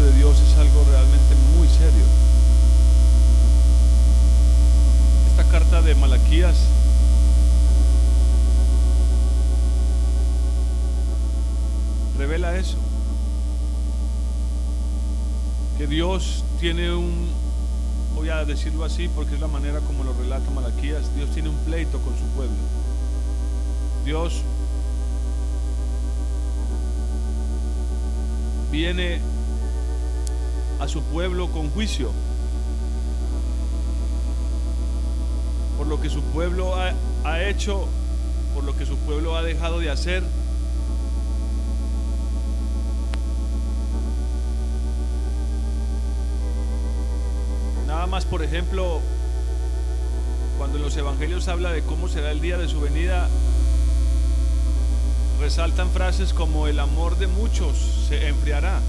de Dios es algo realmente muy serio. Esta carta de Malaquías revela eso. Que Dios tiene un, voy a decirlo así porque es la manera como lo relata Malaquías, Dios tiene un pleito con su pueblo. Dios viene a su pueblo con juicio por lo que su pueblo ha, ha hecho, por lo que su pueblo ha dejado de hacer. Nada más, por ejemplo, cuando en los evangelios habla de cómo será el día de su venida, resaltan frases como el amor de muchos se enfriará.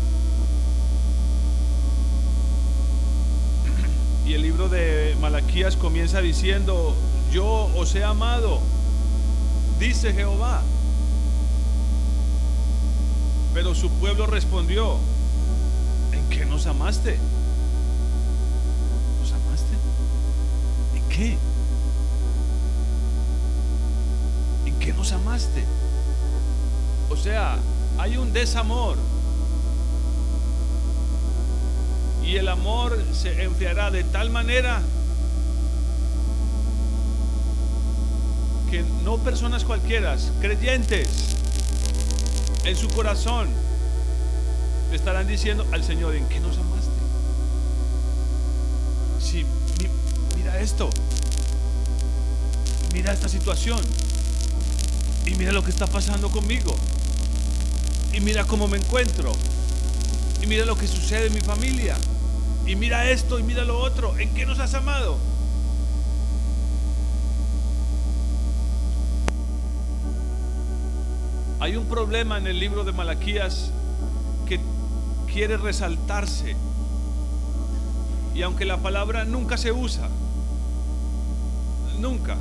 Y el libro de Malaquías comienza diciendo, yo os he amado, dice Jehová. Pero su pueblo respondió, ¿en qué nos amaste? ¿Nos amaste? ¿En qué? ¿En qué nos amaste? O sea, hay un desamor. Y el amor se enfriará de tal manera que no personas cualquiera, creyentes en su corazón, estarán diciendo al Señor, ¿en qué nos amaste? Si, mira esto, mira esta situación. Y mira lo que está pasando conmigo. Y mira cómo me encuentro. Y mira lo que sucede en mi familia y mira esto y mira lo otro. ¿En qué nos has amado? Hay un problema en el libro de Malaquías que quiere resaltarse. Y aunque la palabra nunca se usa, nunca,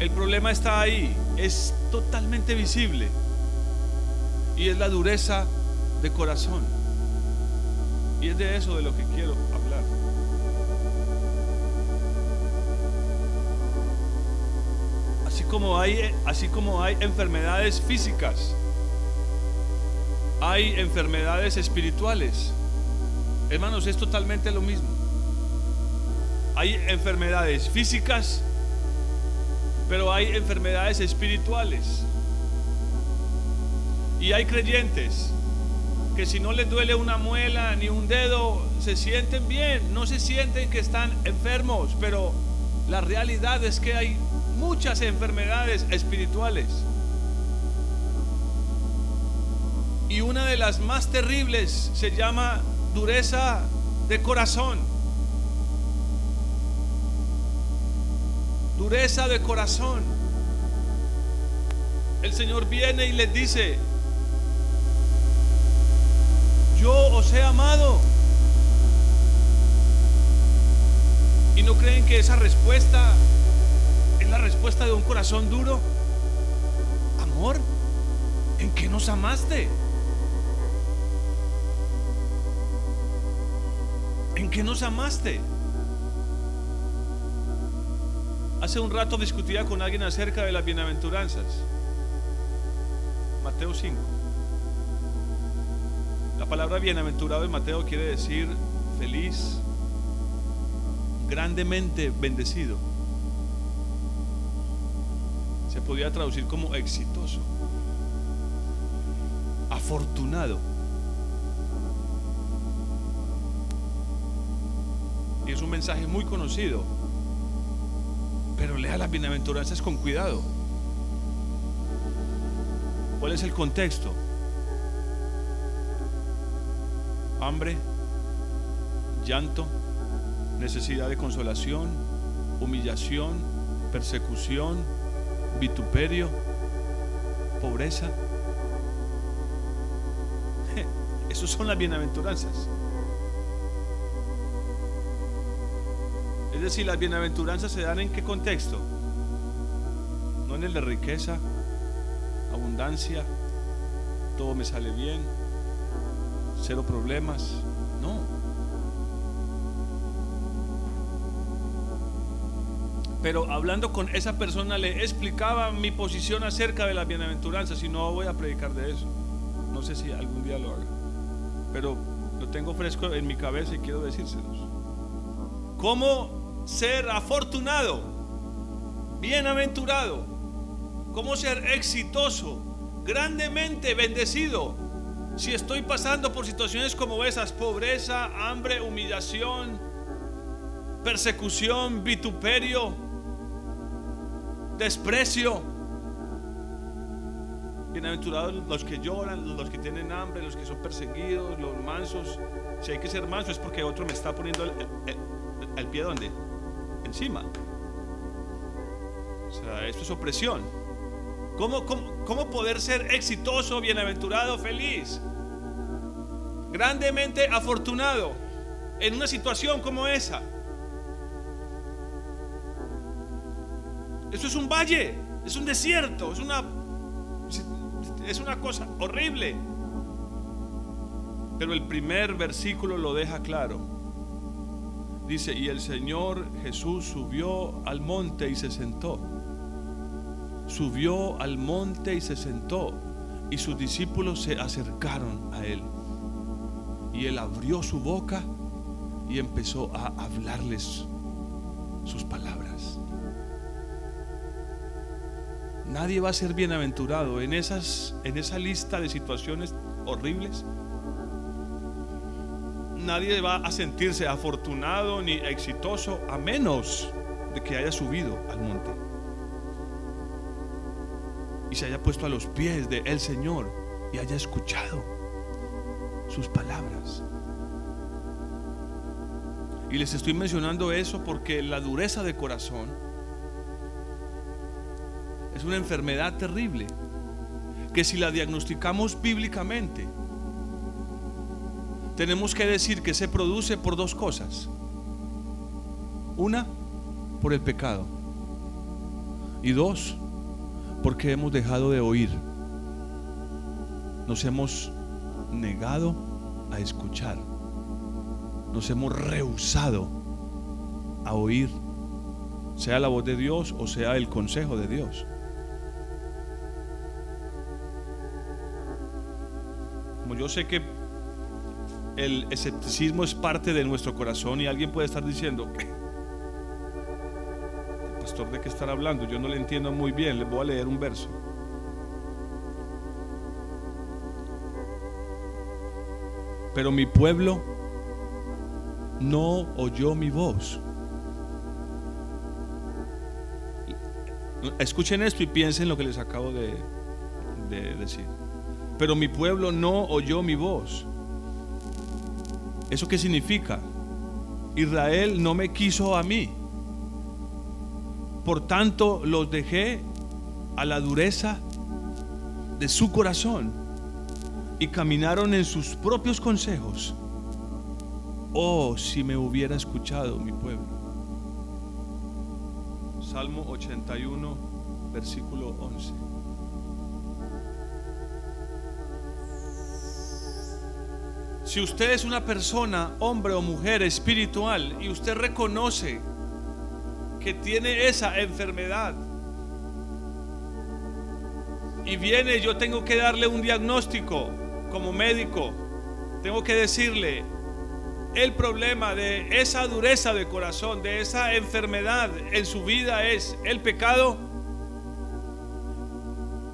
el problema está ahí, es totalmente visible. Y es la dureza de corazón. Y es de eso de lo que quiero hablar. Así como hay, así como hay enfermedades físicas, hay enfermedades espirituales. Hermanos, es totalmente lo mismo. Hay enfermedades físicas, pero hay enfermedades espirituales. Y hay creyentes que si no les duele una muela ni un dedo, se sienten bien, no se sienten que están enfermos, pero la realidad es que hay muchas enfermedades espirituales. Y una de las más terribles se llama dureza de corazón. Dureza de corazón. El Señor viene y les dice, yo os he amado. ¿Y no creen que esa respuesta es la respuesta de un corazón duro? Amor, ¿en qué nos amaste? ¿En qué nos amaste? Hace un rato discutía con alguien acerca de las bienaventuranzas. Mateo 5. La palabra bienaventurado en Mateo quiere decir feliz, grandemente bendecido. Se podía traducir como exitoso, afortunado. Y es un mensaje muy conocido. Pero lea las bienaventuranzas con cuidado. ¿Cuál es el contexto? Hambre, llanto, necesidad de consolación, humillación, persecución, vituperio, pobreza. Esos son las bienaventuranzas. Es decir, las bienaventuranzas se dan en qué contexto? No en el de riqueza, abundancia, todo me sale bien, cero problemas. No. Pero hablando con esa persona le explicaba mi posición acerca de la bienaventuranza, si no voy a predicar de eso. No sé si algún día lo haga. Pero lo tengo fresco en mi cabeza y quiero decírselos. ¿Cómo ser afortunado? Bienaventurado. ¿Cómo ser exitoso? Grandemente bendecido. Si estoy pasando por situaciones como esas, pobreza, hambre, humillación, persecución, vituperio, desprecio. Bienaventurados los que lloran, los que tienen hambre, los que son perseguidos, los mansos. Si hay que ser manso es porque otro me está poniendo el, pie donde? Encima. O sea, esto es opresión. ¿Cómo, cómo poder ser exitoso, bienaventurado, feliz? Grandemente afortunado en una situación como esa. Eso es un valle, es un desierto, es una, es una cosa horrible. Pero el primer versículo lo deja claro. Dice, y el Señor Jesús subió al monte y se sentó. Subió al monte y se sentó. Y sus discípulos se acercaron a él. Y él abrió su boca y empezó a hablarles sus palabras. Nadie va a ser bienaventurado en, esas, en esa lista de situaciones horribles. Nadie va a sentirse afortunado ni exitoso a menos de que haya subido al monte y se haya puesto a los pies de el Señor y haya escuchado sus palabras. Y les estoy mencionando eso porque la dureza de corazón es una enfermedad terrible que si la diagnosticamos bíblicamente, tenemos que decir que se produce por dos cosas. Una, por el pecado. Y dos, porque hemos dejado de oír. Nos hemos negado a escuchar. Nos hemos rehusado a oír, sea la voz de Dios o sea el consejo de Dios. Como yo sé que el escepticismo es parte de nuestro corazón y alguien puede estar diciendo, de qué estar hablando? Yo no le entiendo muy bien, les voy a leer un verso. Pero mi pueblo no oyó mi voz. Escuchen esto y piensen lo que les acabo de, de decir pero mi pueblo no oyó mi voz. ¿Eso qué significa? Israel no me quiso a mí. Por tanto, los dejé a la dureza de su corazón y caminaron en sus propios consejos. Oh, si me hubiera escuchado mi pueblo. Salmo 81, versículo 11. Si usted es una persona, hombre o mujer espiritual, y usted reconoce que tiene esa enfermedad, y viene, yo tengo que darle un diagnóstico como médico, tengo que decirle, el problema de esa dureza de corazón, de esa enfermedad en su vida es el pecado.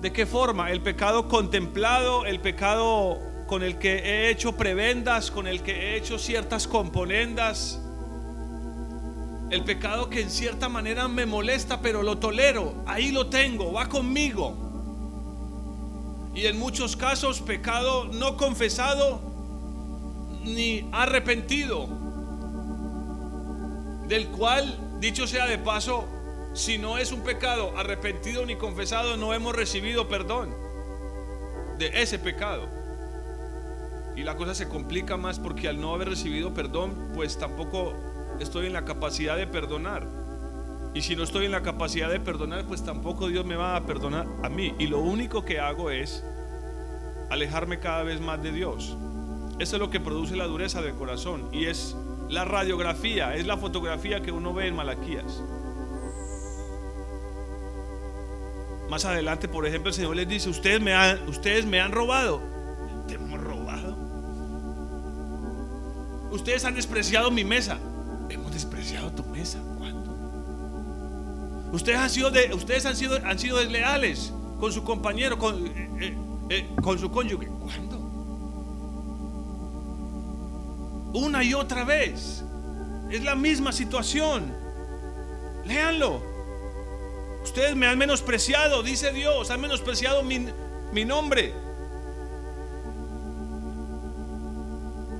¿De qué forma? El pecado contemplado, el pecado con el que he hecho prebendas, con el que he hecho ciertas componendas. El pecado que en cierta manera me molesta, pero lo tolero. Ahí lo tengo, va conmigo. Y en muchos casos pecado no confesado ni arrepentido. Del cual, dicho sea de paso, si no es un pecado arrepentido ni confesado, no hemos recibido perdón de ese pecado. Y la cosa se complica más porque al no haber recibido perdón, pues tampoco estoy en la capacidad de perdonar. Y si no estoy en la capacidad de perdonar, pues tampoco Dios me va a perdonar a mí. Y lo único que hago es alejarme cada vez más de Dios. Eso es lo que produce la dureza del corazón y es la radiografía, es la fotografía que uno ve en Malaquías. Más adelante, por ejemplo, el Señor les dice, ustedes me han, ustedes me han robado. Te hemos robado. Ustedes han despreciado mi mesa. Ustedes han sido, de, ustedes han sido, han sido desleales con su compañero, con, eh, eh, eh, con su cónyuge. ¿Cuándo? Una y otra vez. Es la misma situación. Léanlo. Ustedes me han menospreciado, dice Dios, han menospreciado mi, mi nombre.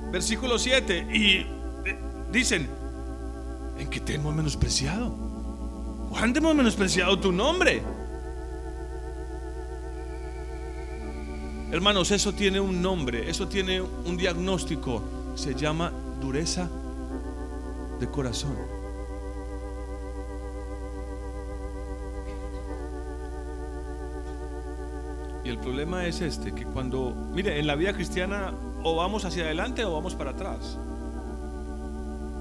Versículo 7. Y dicen, ¿en qué te hemos menospreciado? ¿Cuándo hemos menospreciado tu nombre? Hermanos, eso tiene un nombre, eso tiene un diagnóstico. Se llama dureza de corazón. Y el problema es este, que cuando, mire, en la vida cristiana o vamos hacia adelante o vamos para atrás.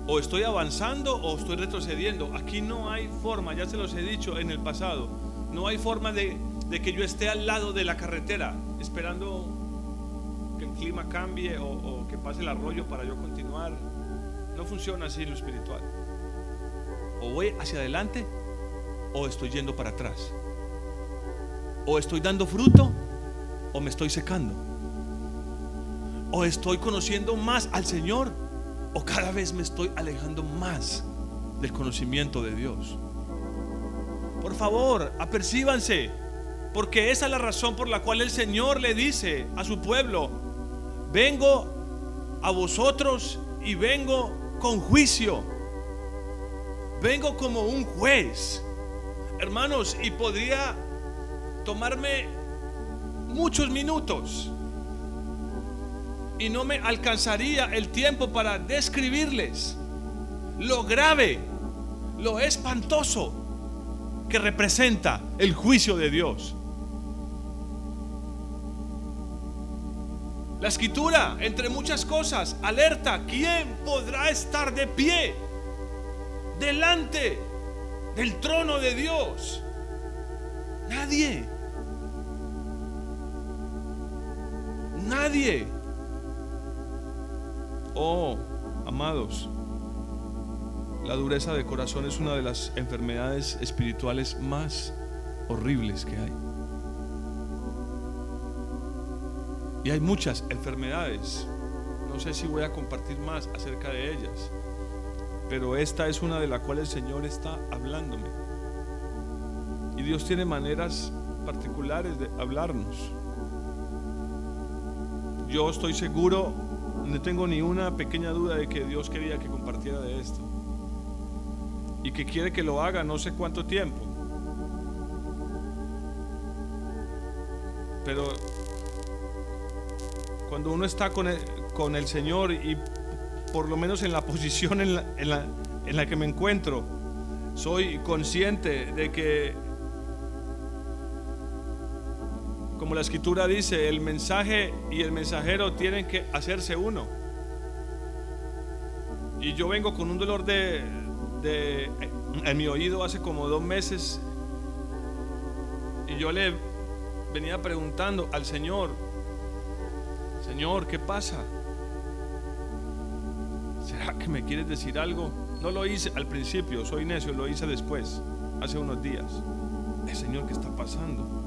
O estoy avanzando o estoy retrocediendo. Aquí no hay forma, ya se los he dicho en el pasado, no hay forma de, que yo esté al lado de la carretera esperando que el clima cambie o, o que pase el arroyo para yo continuar. No funciona así lo espiritual. O voy hacia adelante o estoy yendo para atrás. O estoy dando fruto o me estoy secando. O estoy conociendo más al Señor o cada vez me estoy alejando más del conocimiento de Dios. Por favor, apercíbanse, porque esa es la razón por la cual el Señor le dice a su pueblo, vengo a vosotros y vengo con juicio. Vengo como un juez. Hermanos, y podría tomarme muchos minutos y no me alcanzaría el tiempo para describirles lo grave, lo espantoso que representa el juicio de Dios. La escritura, entre muchas cosas, alerta, ¿quién podrá estar de pie delante del trono de Dios? Nadie. Nadie. Oh, amados, la dureza de corazón es una de las enfermedades espirituales más horribles que hay. Y hay muchas enfermedades. No sé si voy a compartir más acerca de ellas. Pero esta es una de las cuales el Señor está hablándome. Y Dios tiene maneras particulares de hablarnos yo estoy seguro, no tengo ni una pequeña duda de que Dios quería que compartiera de esto. Y que quiere que lo haga no sé cuánto tiempo. Pero cuando uno está con el, con el Señor y por lo menos en la posición en la, en la, en la que me encuentro, soy consciente de que como la escritura dice, el mensaje y el mensajero tienen que hacerse uno. Y yo vengo con un dolor de, en mi oído hace como dos meses. Y yo le venía preguntando al Señor, Señor, ¿qué pasa? ¿Será que me quieres decir algo? No lo hice al principio, soy necio, lo hice después, hace unos días. El Señor, ¿qué está pasando?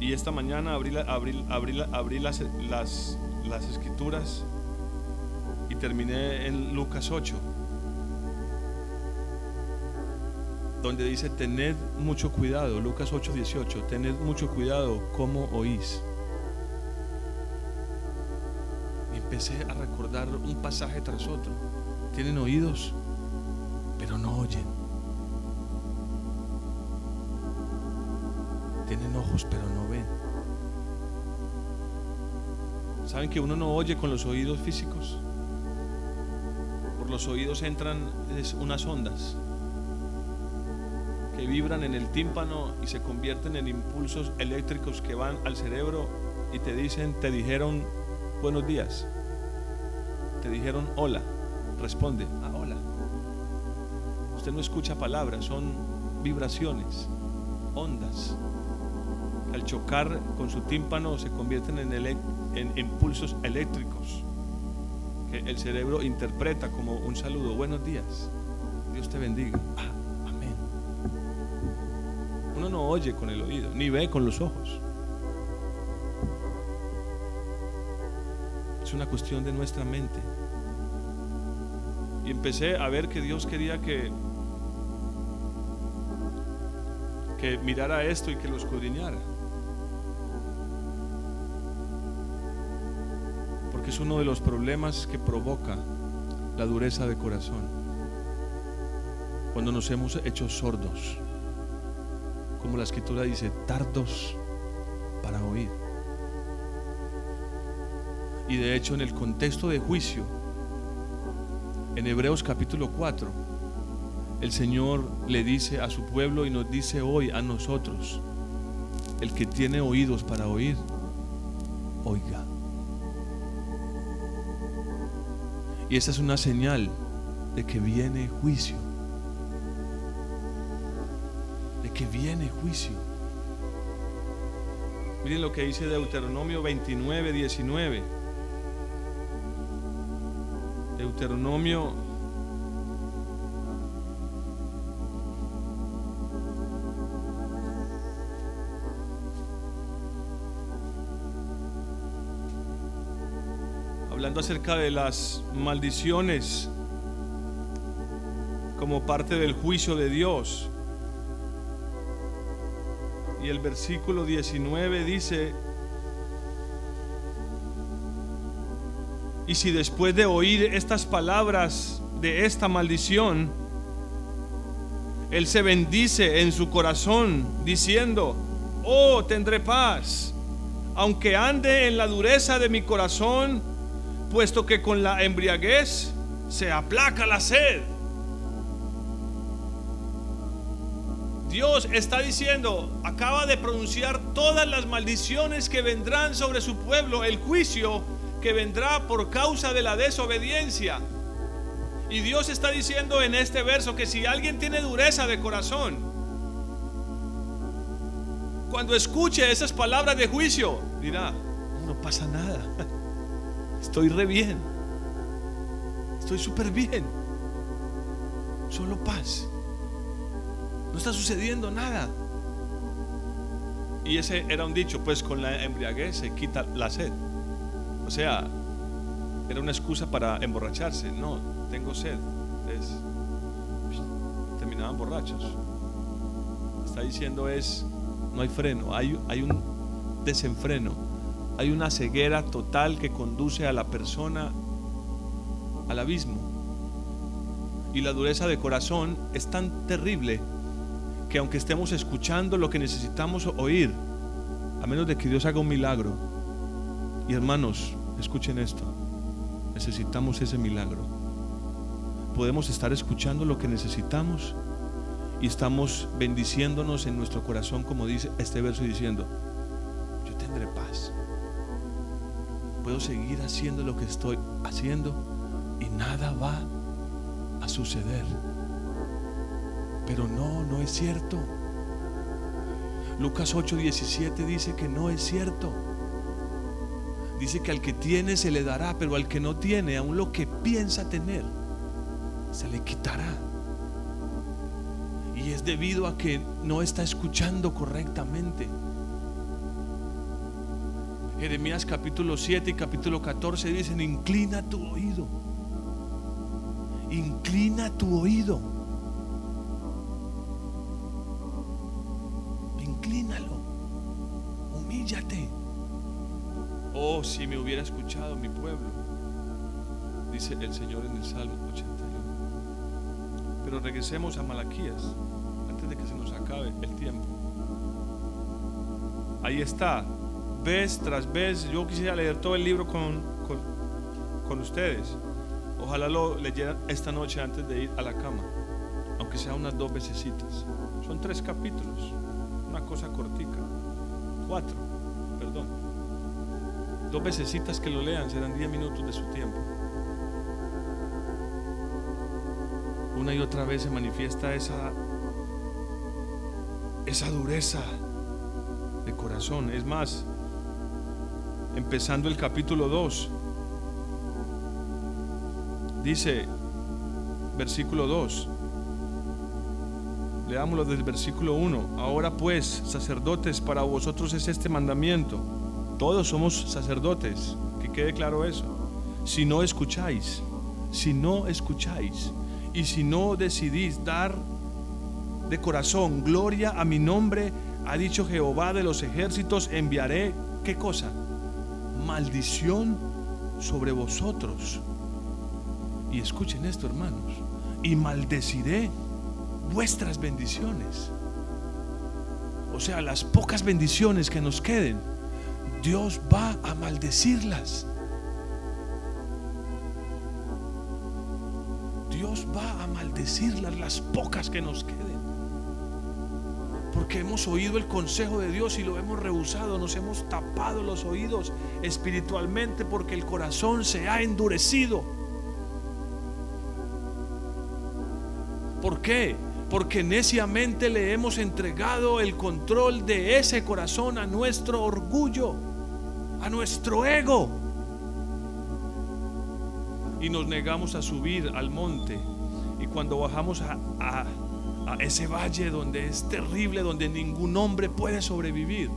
Y esta mañana abrí, abrí, las, las, las escrituras y terminé en Lucas 8, donde dice, tened mucho cuidado, Lucas 8, 18, tened mucho cuidado cómo oís. Y empecé a recordar un pasaje tras otro. Tienen oídos, pero no oyen. Pero no ven. ¿Saben que uno no oye con los oídos físicos? Por los oídos entran unas ondas que vibran en el tímpano y se convierten en impulsos eléctricos que van al cerebro y te dicen, te dijeron buenos días, te dijeron hola, responde, ah, hola. Usted no escucha palabras, son vibraciones, ondas. Al chocar con su tímpano se convierten en, impulsos eléctricos que el cerebro interpreta como un saludo, buenos días, Dios te bendiga. Ah, amén. Uno no oye con el oído, ni ve con los ojos. Es una cuestión de nuestra mente. Y empecé a ver que Dios quería que que mirara esto y que lo escudriñara. Uno de los problemas que provoca la dureza de corazón. Cuando nos hemos hecho sordos, como la escritura dice, tardos para oír. Y de hecho en el contexto de juicio, en Hebreos capítulo 4, el Señor le dice a su pueblo y nos dice hoy a nosotros, el que tiene oídos para oír, oiga. Y esa es una señal de que viene juicio. De que viene juicio. Miren lo que dice Deuteronomio 29, 19. Deuteronomio hablando acerca de las maldiciones como parte del juicio de Dios. Y el versículo 19 dice, y si después de oír estas palabras de esta maldición, Él se bendice en su corazón diciendo, oh, tendré paz, aunque ande en la dureza de mi corazón, puesto que con la embriaguez se aplaca la sed. Dios está diciendo, acaba de pronunciar todas las maldiciones que vendrán sobre su pueblo, el juicio que vendrá por causa de la desobediencia. Y Dios está diciendo en este verso que si alguien tiene dureza de corazón, cuando escuche esas palabras de juicio, dirá, no pasa nada. Estoy re bien. Estoy súper bien. Solo paz. No está sucediendo nada. Y ese era un dicho, pues con la embriaguez se quita la sed. O sea, era una excusa para emborracharse. No, tengo sed. Es, terminaban borrachos. Está diciendo es, no hay freno, hay, hay un desenfreno hay una ceguera total que conduce a la persona al abismo. Y la dureza de corazón es tan terrible que aunque estemos escuchando lo que necesitamos oír, a menos de que Dios haga un milagro, y hermanos, escuchen esto, necesitamos ese milagro. Podemos estar escuchando lo que necesitamos y estamos bendiciéndonos en nuestro corazón, como dice este verso diciendo, yo tendré paz puedo seguir haciendo lo que estoy haciendo y nada va a suceder. Pero no, no es cierto. Lucas 8:17 dice que no es cierto. Dice que al que tiene se le dará, pero al que no tiene, aún lo que piensa tener, se le quitará. Y es debido a que no está escuchando correctamente. Jeremías capítulo 7 y capítulo 14 dicen, inclina tu oído. Inclina tu oído. Inclínalo. Humíllate. Oh, si me hubiera escuchado mi pueblo, dice el Señor en el Salmo 81. Pero regresemos a Malaquías, antes de que se nos acabe el tiempo. Ahí está, vez tras vez. Yo quisiera leer todo el libro con, con, ustedes. Ojalá lo leyeran esta noche antes de ir a la cama. aunque sea unas dos veces. Son tres capítulos, una cosa cortica. Cuatro, perdón. Dos veces que lo lean serán diez minutos de su tiempo. Una y otra vez se manifiesta esa, esa dureza de corazón. Es más, empezando el capítulo 2, dice, versículo 2, leámoslo desde el versículo 1, ahora pues, sacerdotes, para vosotros es este mandamiento, todos somos sacerdotes, que quede claro eso, si no escucháis, si no escucháis, y si no decidís dar de corazón gloria a mi nombre, ha dicho Jehová de los ejércitos, enviaré, ¿qué cosa? Maldición sobre vosotros. Y escuchen esto, hermanos, y maldeciré vuestras bendiciones. O sea, las pocas bendiciones que nos queden, Dios va a maldecirlas. Dios va a maldecirlas, las pocas que nos queden. Porque hemos oído el consejo de Dios y lo hemos rehusado, nos hemos tapado los oídos espiritualmente porque el corazón se ha endurecido. ¿Por qué? Porque neciamente le hemos entregado el control de ese corazón a nuestro orgullo, a nuestro ego y nos negamos a subir al monte. Y cuando bajamos a, a, ese valle donde es terrible, donde ningún hombre puede sobrevivir,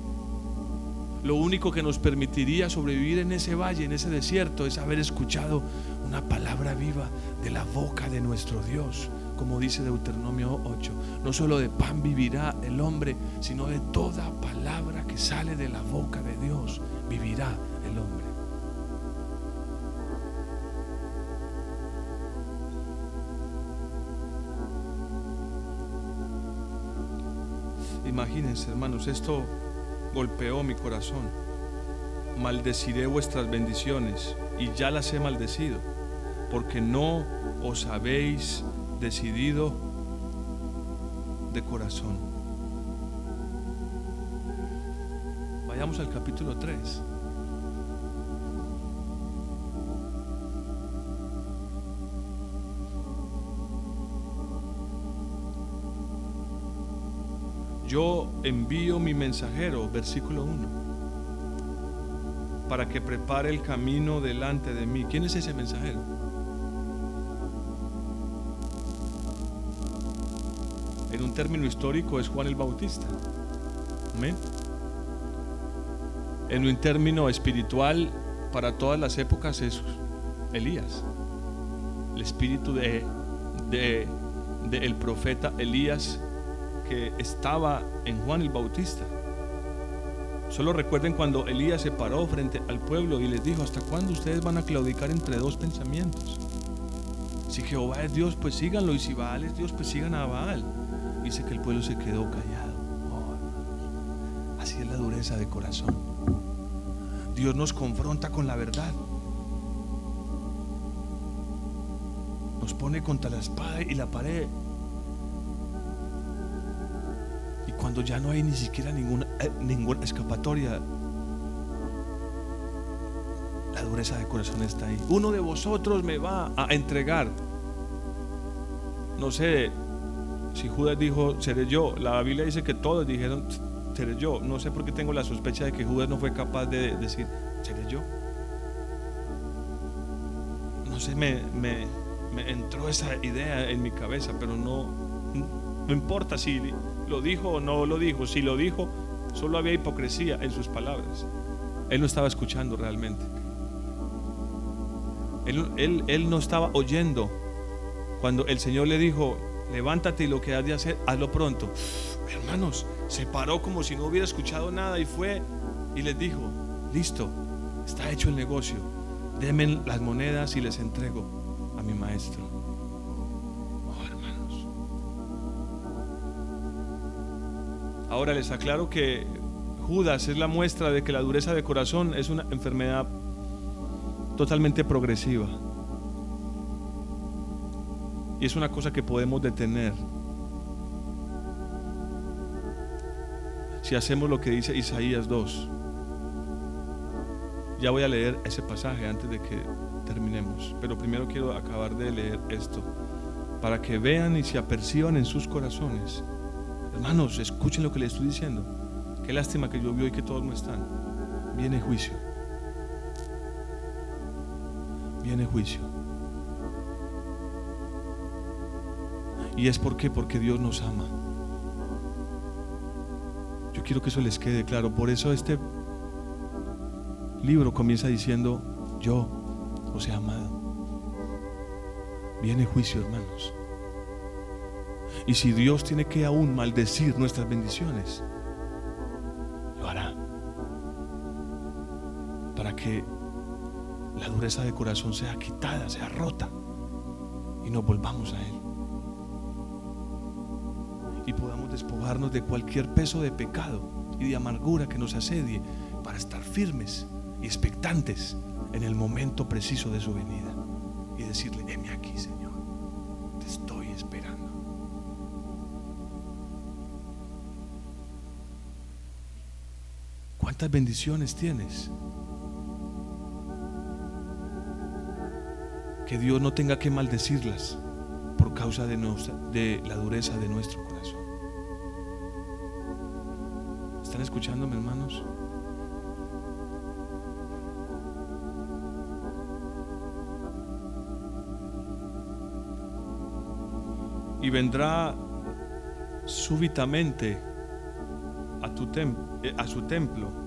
lo único que nos permitiría sobrevivir en ese valle, en ese desierto, es haber escuchado una palabra viva de la boca de nuestro Dios, como dice Deuteronomio 8. No solo de pan vivirá el hombre, sino de toda palabra que sale de la boca de Dios vivirá el hombre. Imagínense, hermanos, esto golpeó mi corazón. Maldeciré vuestras bendiciones y ya las he maldecido, porque no os habéis decidido de corazón. Vayamos al capítulo 3. Yo envío mi mensajero, versículo 1, para que prepare el camino delante de mí. ¿Quién es ese mensajero? En un término histórico es Juan el Bautista. Amén. En un término espiritual para todas las épocas es Elías. El espíritu de, de, de el profeta Elías estaba en Juan el Bautista. Solo recuerden cuando Elías se paró frente al pueblo y les dijo, ¿hasta cuándo ustedes van a claudicar entre dos pensamientos? Si Jehová es Dios, pues síganlo, y si Baal es Dios, pues sigan a Baal. Dice que el pueblo se quedó callado. Oh, así es la dureza de corazón. Dios nos confronta con la verdad. Nos pone contra la espada y la pared cuando ya no hay ni siquiera ninguna, eh, ninguna escapatoria, la dureza de corazón está ahí. Uno de vosotros me va a entregar. No sé si Judas dijo, seré yo. La Biblia dice que todos dijeron, seré yo. No sé por qué tengo la sospecha de que Judas no fue capaz de decir, seré yo. No sé, me, me, me entró esa idea en mi cabeza, pero no, no importa si lo dijo o no lo dijo. Si lo dijo, solo había hipocresía en sus palabras. Él no estaba escuchando realmente. Él, él, no estaba oyendo cuando el Señor le dijo, levántate y lo que has de hacer, hazlo pronto. Hermanos, se paró como si no hubiera escuchado nada y fue y les dijo, listo, está hecho el negocio, denme las monedas y les entrego a mi maestro. Ahora les aclaro que Judas es la muestra de que la dureza de corazón es una enfermedad totalmente progresiva. Y es una cosa que podemos detener. Si hacemos lo que dice Isaías 2. Ya voy a leer ese pasaje antes de que terminemos. Pero primero quiero acabar de leer esto. Para que vean y se aperciban en sus corazones. Hermanos, escuchen lo que les estoy diciendo. Qué lástima que yo vi hoy que todos no están. Viene juicio. Viene juicio. Y es porque porque Dios nos ama. Yo quiero que eso les quede claro. Por eso este libro comienza diciendo, yo os he amado. Viene juicio, hermanos. Y si Dios tiene que aún maldecir nuestras bendiciones, lo hará. Para que la dureza de corazón sea quitada, sea rota y nos volvamos a Él. Y podamos despojarnos de cualquier peso de pecado y de amargura que nos asedie para estar firmes y expectantes en el momento preciso de su venida. Y decirle, heme aquí, Señor, ¿Cuántas bendiciones tienes? que Dios no tenga que maldecirlas por causa de, de la dureza de nuestro corazón. ¿Están escuchándome, hermanos? Y vendrá súbitamente a, tu eh, a su templo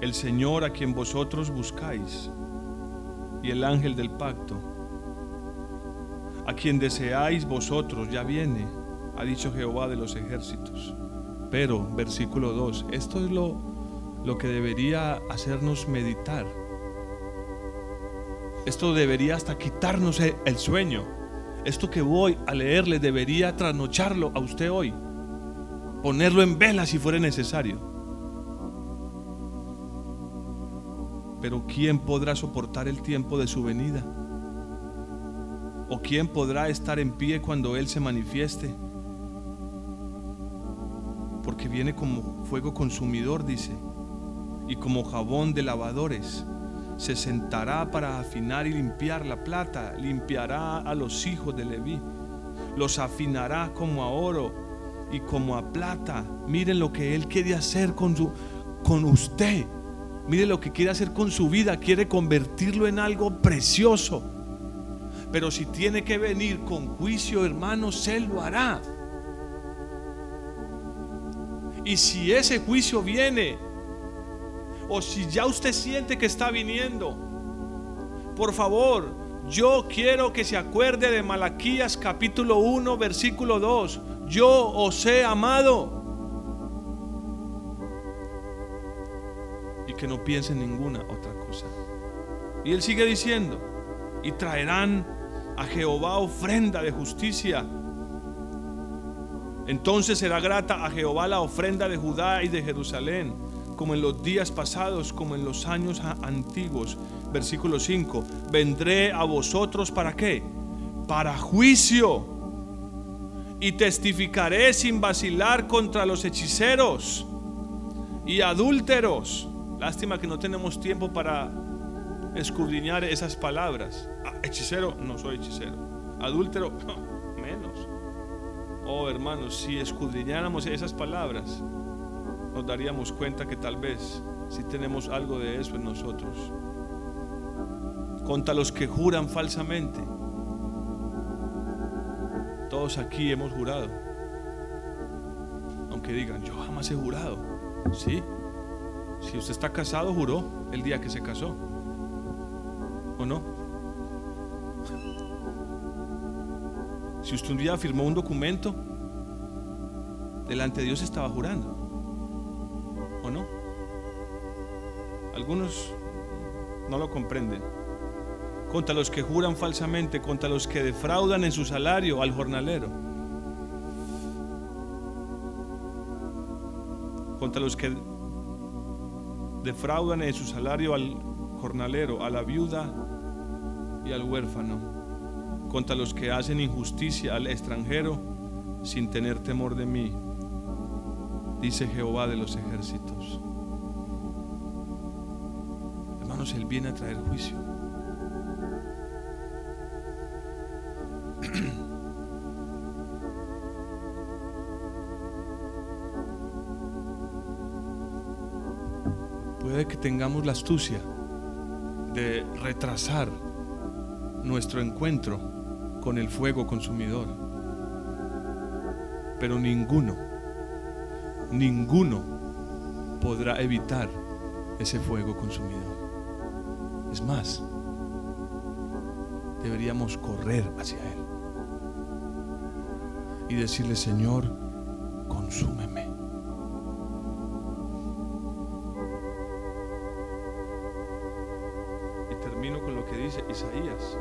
el Señor a quien vosotros buscáis y el ángel del pacto, a quien deseáis vosotros, ya viene, ha dicho Jehová de los ejércitos. Pero, versículo 2, esto es lo, lo que debería hacernos meditar. Esto debería hasta quitarnos el sueño. Esto que voy a leerle debería trasnocharlo a usted hoy. Ponerlo en vela si fuera necesario. Pero ¿quién podrá soportar el tiempo de su venida? ¿O quién podrá estar en pie cuando Él se manifieste? Porque viene como fuego consumidor, dice, y como jabón de lavadores. Se sentará para afinar y limpiar la plata, limpiará a los hijos de Leví, los afinará como a oro y como a plata. Miren lo que Él quiere hacer con, su, con usted Mire lo que quiere hacer con su vida, quiere convertirlo en algo precioso. Pero si tiene que venir con juicio, hermanos, Él lo hará. Y si ese juicio viene, o si ya usted siente que está viniendo, por favor, yo quiero que se acuerde de Malaquías capítulo 1, versículo 2. Yo os he amado que no piense en ninguna otra cosa. Y él sigue diciendo, y traerán a Jehová ofrenda de justicia. Entonces será grata a Jehová la ofrenda de Judá y de Jerusalén, como en los días pasados, como en los años antiguos. Versículo 5, vendré a vosotros para qué? Para juicio. Y testificaré sin vacilar contra los hechiceros y adúlteros Lástima que no tenemos tiempo para escudriñar esas palabras. Ah, hechicero, no soy hechicero. Adúltero, menos. Oh hermanos, si escudriñáramos esas palabras, nos daríamos cuenta que tal vez si tenemos algo de eso en nosotros. Contra los que juran falsamente. Todos aquí hemos jurado. Aunque digan, yo jamás he jurado. Sí, si usted está casado, juró el día que se casó. ¿O no? Si usted un día firmó un documento, delante de Dios estaba jurando. ¿O no? Algunos no lo comprenden. Contra los que juran falsamente, contra los que defraudan en su salario al jornalero. Contra los que defraudan en su salario al jornalero, a la viuda y al huérfano. contra los que hacen injusticia al extranjero sin tener temor de mí, dice Jehová de los ejércitos. Hermanos, Él viene a traer juicio. Que tengamos la astucia de retrasar nuestro encuentro con el fuego consumidor. Pero ninguno, ninguno podrá evitar ese fuego consumidor. Es más, deberíamos correr hacia Él y decirle, Señor, consúmeme. Isaías,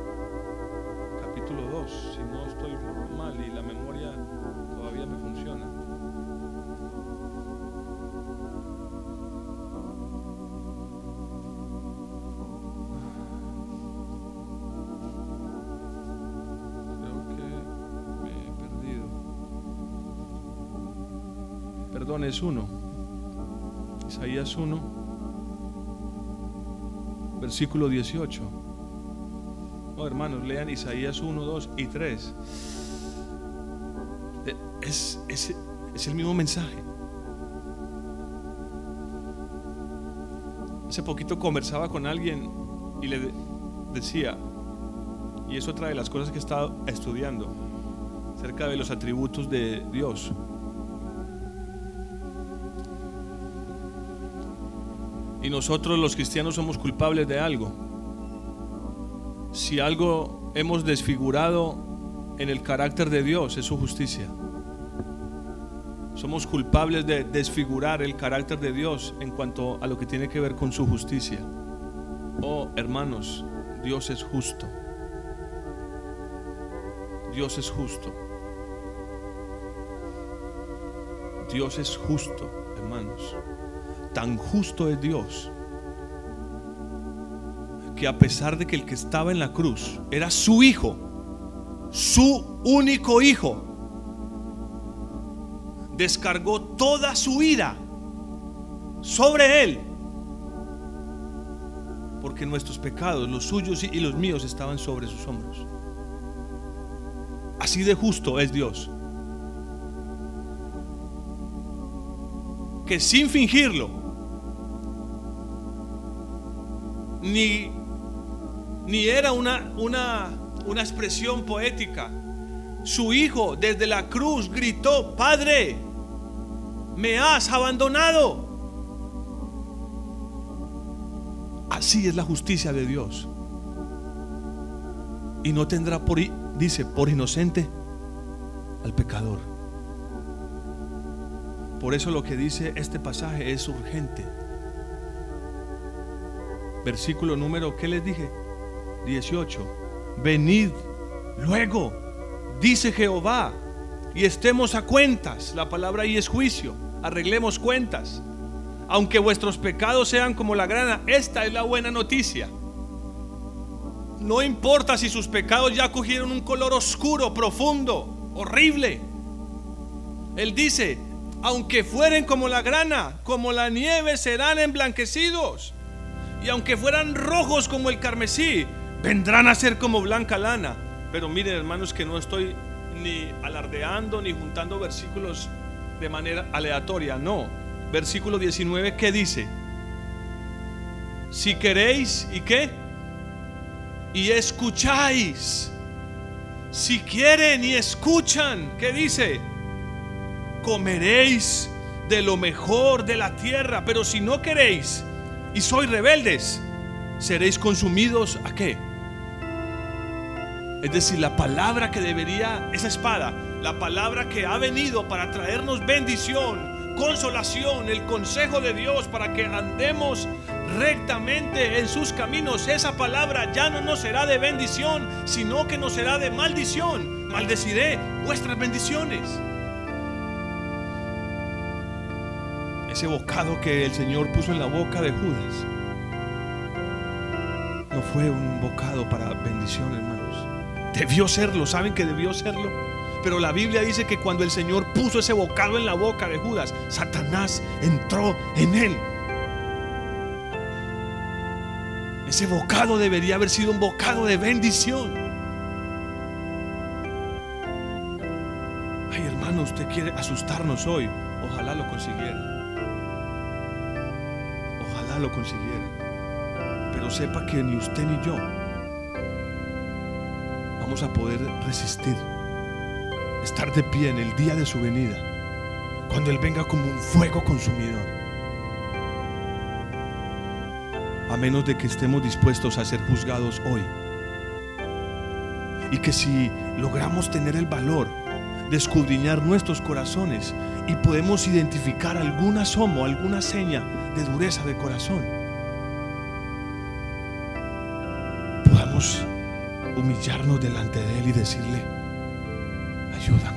capítulo 2, si no estoy mal y la memoria todavía me funciona. Creo que me he perdido. Perdón, es uno. Isaías 1, versículo 18. No, hermanos, lean Isaías 1, 2 y 3. Eh, Es, es, es el mismo mensaje. Hace poquito conversaba con alguien y le de- decía, y es otra de las cosas que he estado estudiando, acerca de los atributos de Dios. Y nosotros los cristianos somos culpables de algo. Si algo hemos desfigurado en el carácter de Dios es su justicia. Somos culpables de desfigurar el carácter de Dios en cuanto a lo que tiene que ver con su justicia. Oh, hermanos, Dios es justo. Dios es justo. Dios es justo, hermanos. Tan justo es Dios que a pesar de que el que estaba en la cruz era su hijo, su único hijo, descargó toda su ira sobre él. Porque nuestros pecados, los suyos y los míos, estaban sobre sus hombros. Así de justo es Dios. Que sin fingirlo, ni, ni era una, una, una expresión poética. Su hijo desde la cruz gritó, Padre, me has abandonado. Así es la justicia de Dios. Y no tendrá por, dice, por inocente al pecador. Por eso lo que dice este pasaje es urgente. Versículo número, ¿qué les dije? 18. Venid luego, dice Jehová, y estemos a cuentas. La palabra ahí es juicio. Arreglemos cuentas. Aunque vuestros pecados sean como la grana, esta es la buena noticia. No importa si sus pecados ya cogieron un color oscuro, profundo, horrible. Él dice, aunque fueren como la grana, como la nieve, serán emblanquecidos. Y aunque fueran rojos como el carmesí, vendrán a ser como blanca lana. Pero miren hermanos que no estoy ni alardeando ni juntando versículos de manera aleatoria, no. Versículo 19, ¿qué dice? Si queréis, ¿y qué? Y escucháis. Si quieren y escuchan, ¿qué dice? Comeréis de lo mejor de la tierra, pero si no queréis y sois rebeldes, seréis consumidos a qué? Es decir, la palabra que debería, esa espada, la palabra que ha venido para traernos bendición, consolación, el consejo de Dios para que andemos rectamente en sus caminos, esa palabra ya no nos será de bendición, sino que nos será de maldición. Maldeciré vuestras bendiciones. Ese bocado que el Señor puso en la boca de Judas no fue un bocado para bendición, hermanos. Debió serlo, ¿saben que debió serlo? Pero la Biblia dice que cuando el Señor puso ese bocado en la boca de Judas, Satanás entró en él. Ese bocado debería haber sido un bocado de bendición. Ay, hermano, usted quiere asustarnos hoy. Ojalá lo consiguiera. Ojalá lo consiguiera. Pero sepa que ni usted ni yo a poder resistir. Estar de pie en el día de su venida. Cuando Él venga como un fuego consumidor. a menos de que estemos dispuestos a ser juzgados hoy. Y que si logramos tener el valor de escudriñar nuestros corazones y podemos identificar algún asomo, alguna seña de dureza de corazón, humillarnos delante de Él y decirle, ayúdame.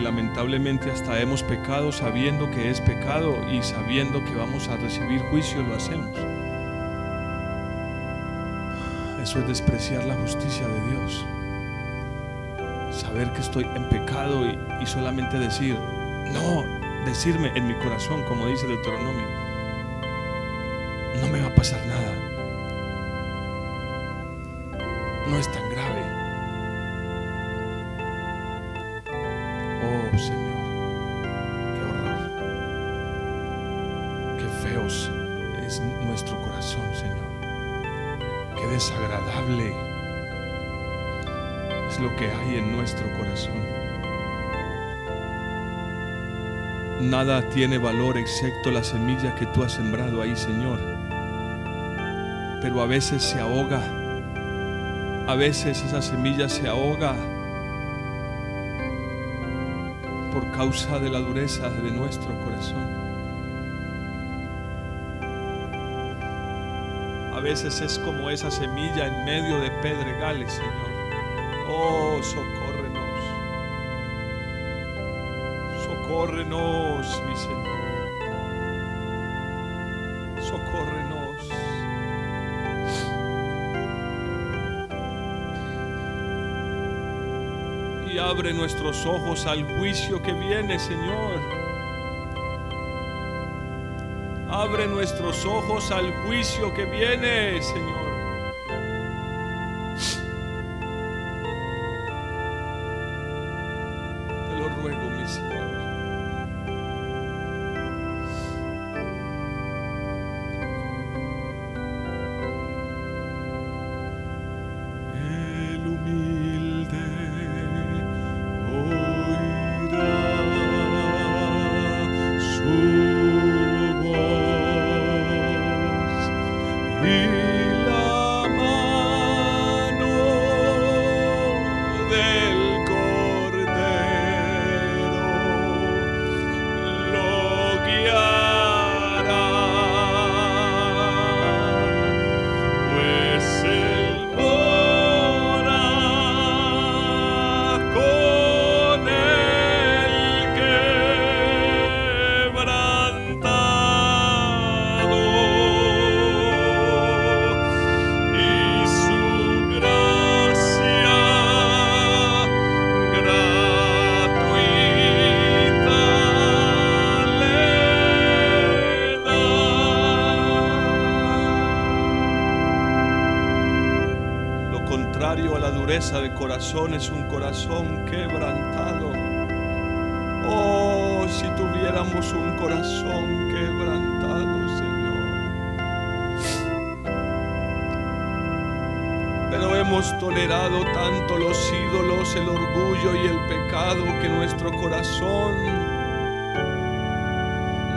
Lamentablemente hasta hemos pecado sabiendo que es pecado y sabiendo que vamos a recibir juicio lo hacemos. Eso es despreciar la justicia de Dios. Saber que estoy en pecado y, y solamente decir, no, decirme en mi corazón, como dice Deuteronomio, no me va a pasar nada. No es tan Señor, qué horror. Qué feos es nuestro corazón, Señor. Qué desagradable es lo que hay en nuestro corazón. Nada tiene valor excepto la semilla que tú has sembrado ahí, Señor. Pero a veces se ahoga. A veces esa semilla se ahoga por causa de la dureza de nuestro corazón. A veces es como esa semilla en medio de pedregales, Señor. Oh, socorro. Socórrenos, mi Señor. Abre nuestros ojos al juicio que viene, Señor. Abre nuestros ojos al juicio que viene, Señor. Es un corazón quebrantado. Oh si tuviéramos un corazón quebrantado, Señor. Pero hemos tolerado tanto los ídolos, el orgullo y el pecado que nuestro corazón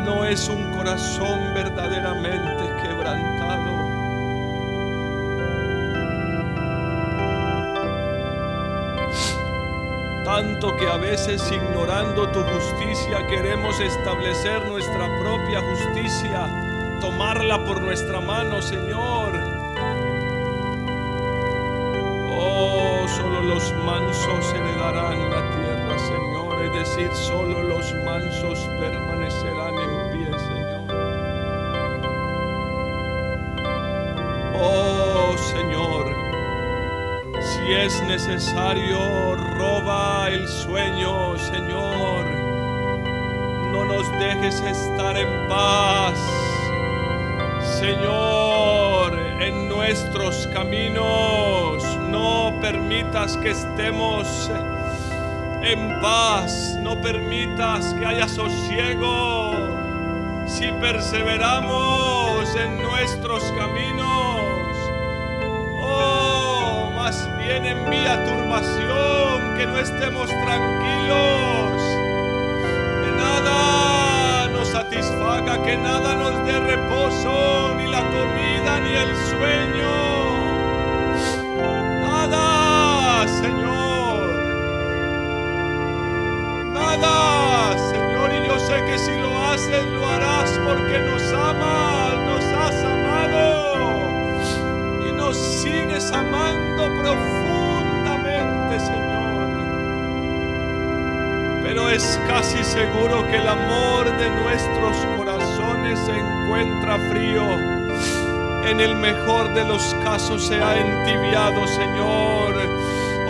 no es un corazón verdaderamente quebrantado. Tanto que a veces ignorando tu justicia queremos establecer nuestra propia justicia, tomarla por nuestra mano, Señor. Oh, solo los mansos heredarán la tierra, Señor, es decir, solo los mansos permanecerán en Si es necesario, roba el sueño, Señor. No nos dejes estar en paz, Señor, en nuestros caminos. No permitas que estemos en paz, no permitas que haya sosiego. Si perseveramos en nuestros caminos, bien envía turbación, que no estemos tranquilos, que nada nos satisfaga, que nada nos dé reposo, ni la comida ni el sueño. Nada, Señor. Nada, Señor, y yo sé que si lo haces, lo harás porque nos amas, nos has amado sigues amando profundamente, Señor. Pero es casi seguro que el amor de nuestros corazones se encuentra frío. En el mejor de los casos se ha entibiado, Señor.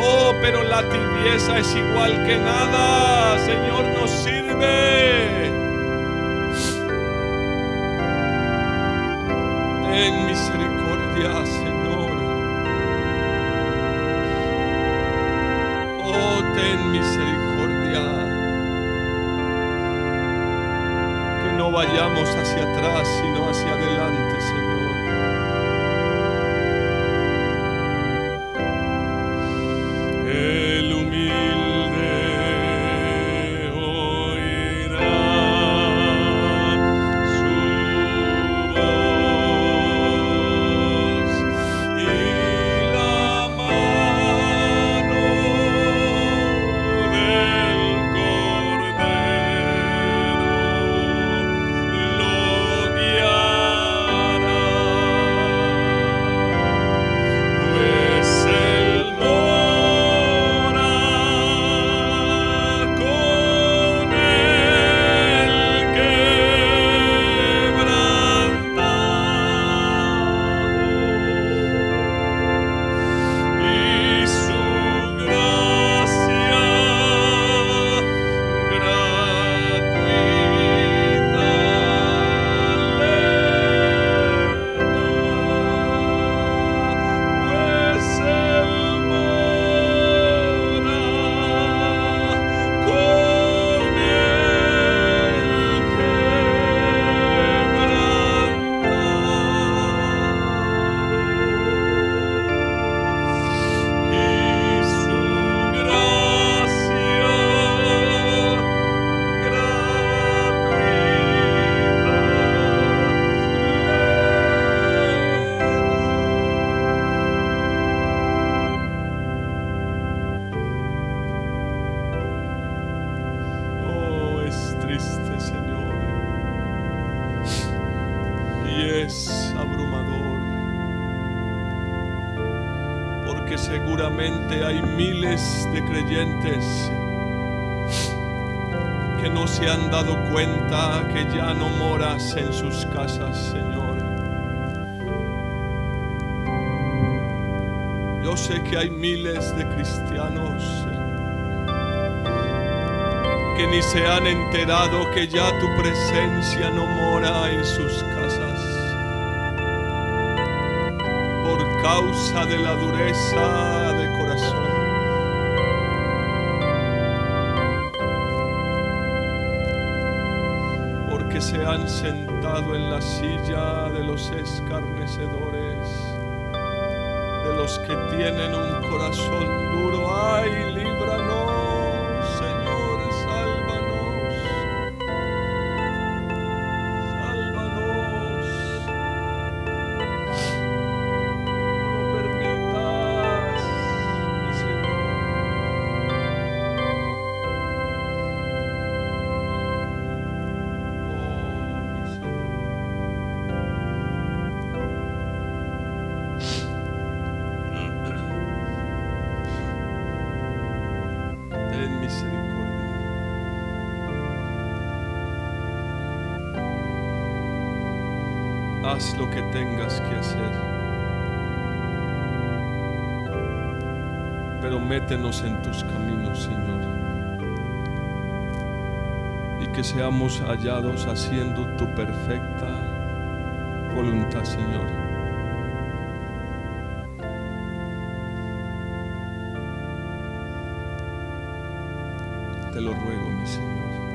Oh, pero la tibieza es igual que nada, Señor, nos sirve. Ten misericordia, Señor. Ten misericordia. Que no vayamos hacia atrás, sino hacia adelante, Señor. Que hay miles de cristianos que ni se han enterado que ya tu presencia no mora en sus casas por causa de la dureza de corazón. que se han sentado en la silla de los escarnecedores, que tienen un corazón duro. Ay, Haz lo que tengas que hacer. Pero métenos en tus caminos, Señor. Y que seamos hallados haciendo tu perfecta voluntad, Señor. Te lo ruego, mi Señor.